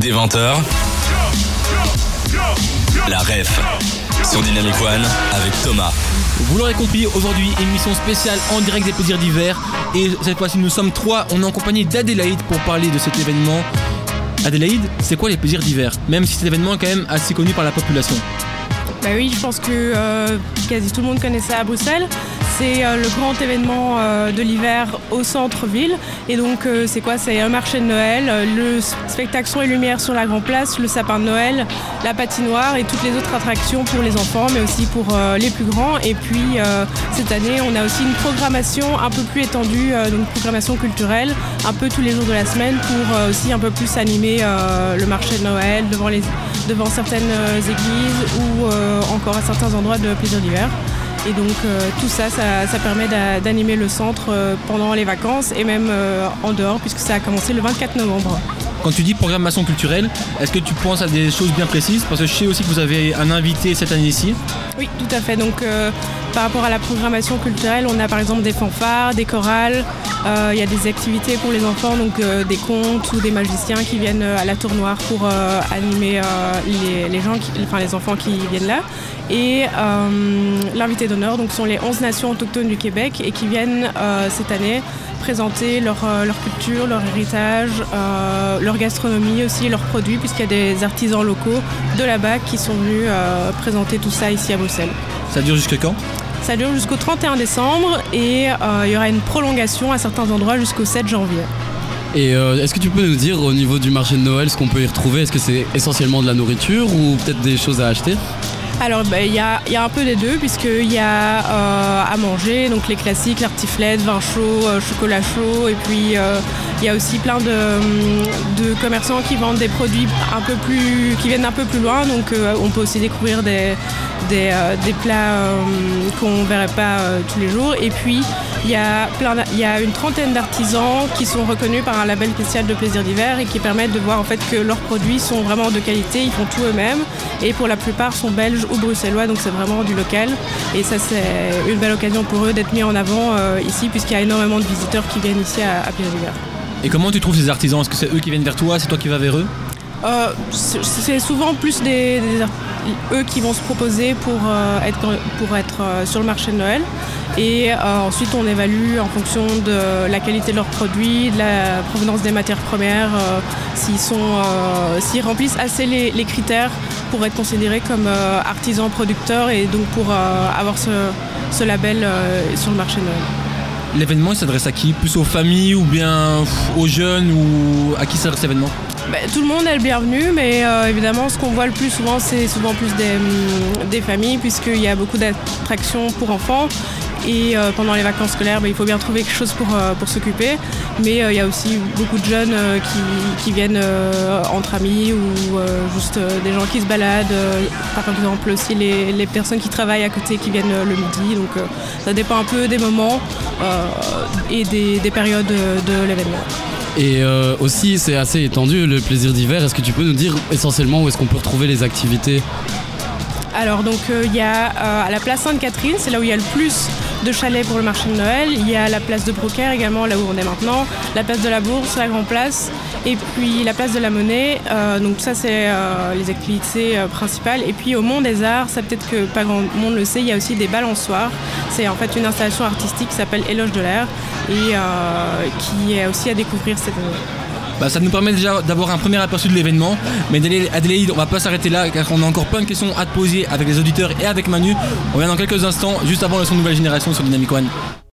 Des 20h, la ref sur Dynamic One avec Thomas. Vous l'aurez compris, aujourd'hui, émission spéciale en direct des plaisirs d'hiver. Et cette fois-ci, nous sommes trois. On est en compagnie d'Adélaïde pour parler de cet événement. Adélaïde, c'est quoi les plaisirs d'hiver? Même si cet événement est quand même assez connu par la population. Bah oui, je pense que euh, quasi tout le monde connaît ça à Bruxelles. C'est euh, le grand événement euh, de l'hiver au centre-ville. Et donc, euh, c'est quoi? C'est un marché de Noël, le spectacle son et lumière sur la Grand Place, le sapin de Noël, la patinoire et toutes les autres attractions pour les enfants, mais aussi pour les plus grands. Et puis, cette année, on a aussi une programmation un peu plus étendue, donc programmation culturelle, un peu tous les jours de la semaine pour aussi un peu plus animer le marché de Noël devant, devant certaines églises ou encore à certains endroits de plaisir d'hiver. Et donc euh, tout ça, ça, ça permet d'a- d'animer le centre euh, pendant les vacances et même euh, en dehors puisque ça a commencé le 24 novembre. Quand tu dis programmation culturelle, est-ce que tu penses à des choses bien précises? Parce que je sais aussi que vous avez un invité cette année-ci. Oui, tout à fait. Donc euh, par rapport à la programmation culturelle, on a par exemple des fanfares, des chorales, il y a des activités pour les enfants, donc euh, des contes ou des magiciens qui viennent euh, à la tour noire pour euh, animer euh, les, gens, enfin les enfants qui viennent là. Et euh, l'invité d'honneur, donc sont les 11 nations autochtones du Québec et qui viennent euh, cette année présenter leur, euh, culture, leur héritage, euh, leur gastronomie aussi, leurs produits, puisqu'il y a des artisans locaux de là-bas qui sont venus euh, présenter tout ça ici à Bruxelles. Ça dure jusque quand? Ça dure jusqu'au 31 décembre et euh, il y aura une prolongation à certains endroits jusqu'au 7 janvier. Et euh, est-ce que tu peux nous dire au niveau du marché de Noël ce qu'on peut y retrouver? Est-ce que c'est essentiellement de la nourriture ou peut-être des choses à acheter? Alors ben, il y, a, il y a un peu des deux puisqu'il y a euh, à manger, donc les classiques, l'artiflette, vin chaud, euh, chocolat chaud et puis il y a aussi plein de, commerçants qui vendent des produits un peu plus, qui viennent un peu plus loin. Donc euh, on peut aussi découvrir des, euh, plats euh, qu'on ne verrait pas tous les jours. Et puis il y, a une trentaine d'artisans qui sont reconnus par un label spécial de plaisir d'hiver et qui permettent de voir en fait que leurs produits sont vraiment de qualité, ils font tout eux-mêmes. Et pour la plupart sont belges ou bruxellois. Donc c'est vraiment du local. Et ça c'est une belle occasion pour eux d'être mis en avant ici puisqu'il y a énormément de visiteurs qui viennent ici à, à plaisir d'hiver. Et comment tu trouves ces artisans? Est-ce que c'est eux qui viennent vers toi? C'est toi qui vas vers eux? Euh, c'est souvent plus eux qui vont se proposer pour euh, être, pour être euh, sur le marché de Noël. Et ensuite, on évalue en fonction de la qualité de leurs produits, de la provenance des matières premières, s'ils remplissent assez les, critères pour être considérés comme artisans producteurs et donc pour avoir ce, ce label sur le marché de Noël. L'événement il s'adresse à qui Plus aux familles ou bien aux jeunes ou à qui s'adresse l'événement Ben, tout le monde est le bienvenu, mais euh, évidemment, ce qu'on voit le plus souvent, c'est souvent plus des, hum, des familles, puisqu'il y a beaucoup d'attractions pour enfants. Et euh, pendant les vacances scolaires, ben, il faut bien trouver quelque chose pour, euh, pour s'occuper. Mais euh, il y a aussi beaucoup de jeunes qui, qui viennent entre amis ou juste des gens qui se baladent. par exemple, aussi les, les personnes qui travaillent à côté qui viennent le midi. Donc ça dépend un peu des moments et des, des périodes de, l'événement. Et euh, aussi, c'est assez étendu le plaisir d'hiver. Est-ce que tu peux nous dire essentiellement où est-ce qu'on peut retrouver les activités? Alors donc euh, il y a euh, à la place Sainte-Catherine, c'est là où il y a le plus de chalets pour le marché de Noël. Il y a la place de Brocaire également, là où on est maintenant, la place de la Bourse, la Grand Place, et puis la place de la Monnaie. Euh, donc ça c'est euh, les activités euh, principales. Et puis au Mont des Arts, ça peut-être que pas grand monde le sait, il y a aussi des balançoires. C'est en fait une installation artistique qui s'appelle Éloge de l'air et qui est aussi à découvrir cette année. Bah, ça nous permet déjà d'avoir un premier aperçu de l'événement. Mais Adélaïde- on va pas s'arrêter là car on a encore plein de questions à te poser avec les auditeurs et avec Manu. On revient dans quelques instants, juste avant le son Nouvelle Génération sur Dynamic One.